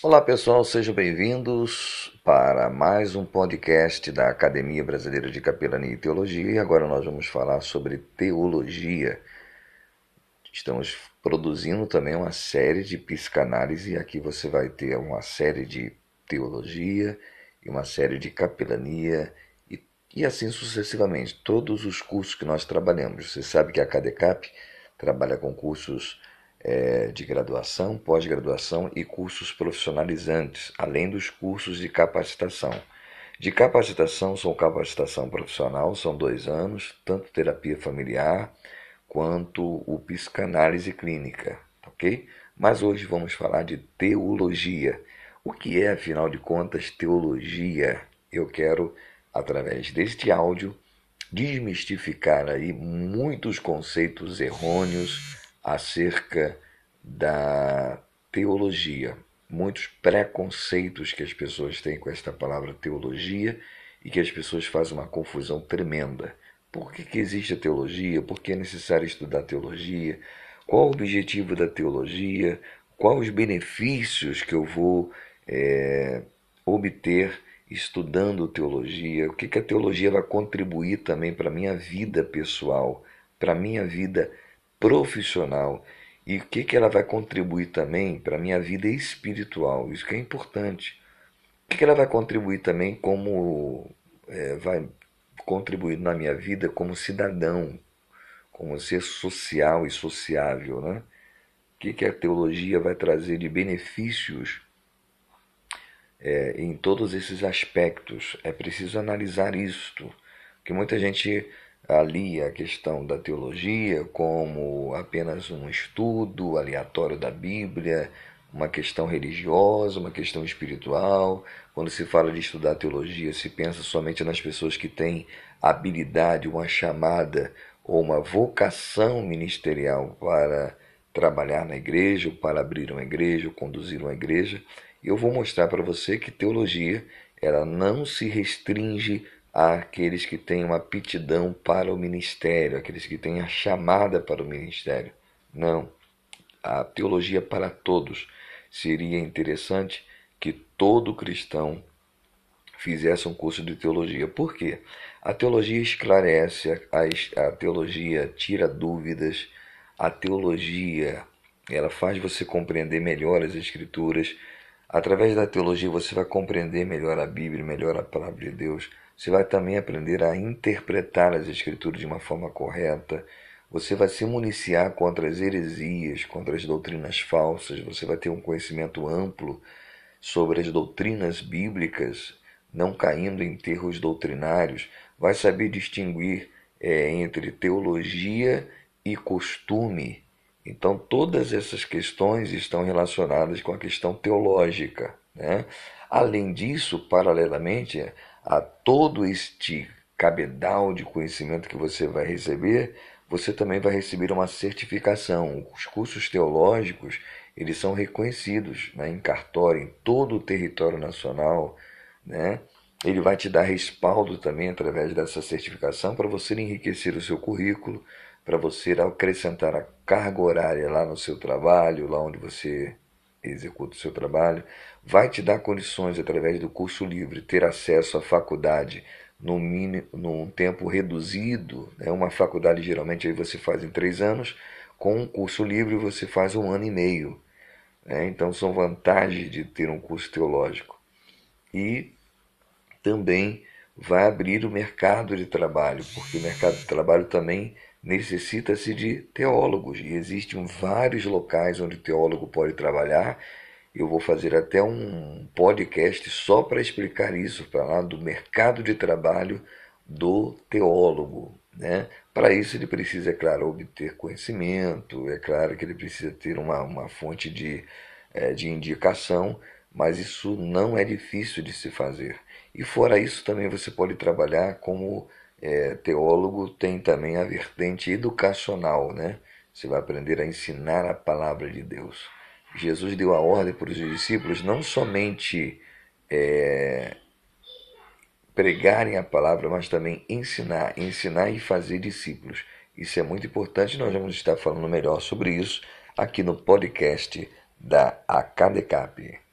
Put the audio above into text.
Olá pessoal, sejam bem-vindos para mais um podcast da Academia Brasileira de Capelania e Teologia. E agora nós vamos falar sobre teologia. Estamos produzindo também uma série de psicanálise. Aqui você vai ter uma série de teologia e uma série de capelania e, e assim sucessivamente. Todos os cursos que nós trabalhamos. Você sabe que a CADECAP trabalha com cursos é, de graduação, pós-graduação e cursos profissionalizantes, além dos cursos de capacitação. De capacitação, são capacitação profissional, são dois anos, tanto terapia familiar quanto o psicanálise clínica, ok? Mas hoje vamos falar de teologia. O que é, afinal de contas, teologia? Eu quero, através deste áudio, desmistificar aí muitos conceitos errôneos acerca da teologia, muitos preconceitos que as pessoas têm com esta palavra teologia e que as pessoas fazem uma confusão tremenda. Por que, que existe a teologia? Por que é necessário estudar teologia? Qual o objetivo da teologia? Quais os benefícios que eu vou é, obter estudando teologia? O que, que a teologia vai contribuir também para a minha vida pessoal, para a minha vida profissional e o que, que ela vai contribuir também para a minha vida espiritual. Isso que é importante. O que, que ela vai contribuir também como é, vai contribuir na minha vida como cidadão, como ser social e sociável, né? O que, que a teologia vai trazer de benefícios é, em todos esses aspectos? É preciso analisar isto, que muita gente ali a questão da teologia como apenas um estudo aleatório da Bíblia, uma questão religiosa, uma questão espiritual. Quando se fala de estudar teologia, se pensa somente nas pessoas que têm habilidade, uma chamada ou uma vocação ministerial para trabalhar na igreja, ou para abrir uma igreja, ou conduzir uma igreja. Eu vou mostrar para você que teologia ela não se restringe àqueles que têm uma aptidão para o ministério, aqueles que têm a chamada para o ministério. Não. A teologia para todos. Seria interessante que todo cristão fizesse um curso de teologia. Por quê? A teologia esclarece, a, teologia tira dúvidas, a teologia ela faz você compreender melhor as escrituras. Através da teologia você vai compreender melhor a Bíblia, melhor a palavra de Deus. Você vai também aprender a interpretar as Escrituras de uma forma correta. Você vai se municiar contra as heresias, contra as doutrinas falsas. Você vai ter um conhecimento amplo sobre as doutrinas bíblicas, não caindo em terros doutrinários. Vai saber distinguir é, entre teologia e costume. Então, todas essas questões estão relacionadas com a questão teológica. Né? Além disso, paralelamente, a todo este cabedal de conhecimento que você vai receber, você também vai receber uma certificação. Os cursos teológicos, eles são reconhecidos né, em cartório, em todo o território nacional. Né? Ele vai te dar respaldo também através dessa certificação para você enriquecer o seu currículo, para você acrescentar a carga horária lá no seu trabalho, lá onde você executa o seu trabalho, vai te dar condições, através do curso livre, ter acesso à faculdade no mínimo, num tempo reduzido. Né? Uma faculdade geralmente aí você faz em três anos, com um curso livre você faz um ano e meio. Né? Então são vantagens de ter um curso teológico. E também vai abrir o mercado de trabalho, porque o mercado de trabalho também necessita-se de teólogos e existem vários locais onde o teólogo pode trabalhar. Eu vou fazer até um podcast só para explicar isso, para lá do mercado de trabalho do teólogo. Né? Para isso ele precisa, é claro, obter conhecimento, é claro que ele precisa ter uma, uma fonte de, é, de indicação, mas isso não é difícil de se fazer. E fora isso, também você pode trabalhar como é, teólogo tem também a vertente educacional, né? Você vai aprender a ensinar a palavra de Deus. Jesus deu a ordem para os discípulos não somente é, pregarem a palavra, mas também ensinar, ensinar e fazer discípulos. Isso é muito importante. Nós vamos estar falando melhor sobre isso aqui no podcast da Acadecap.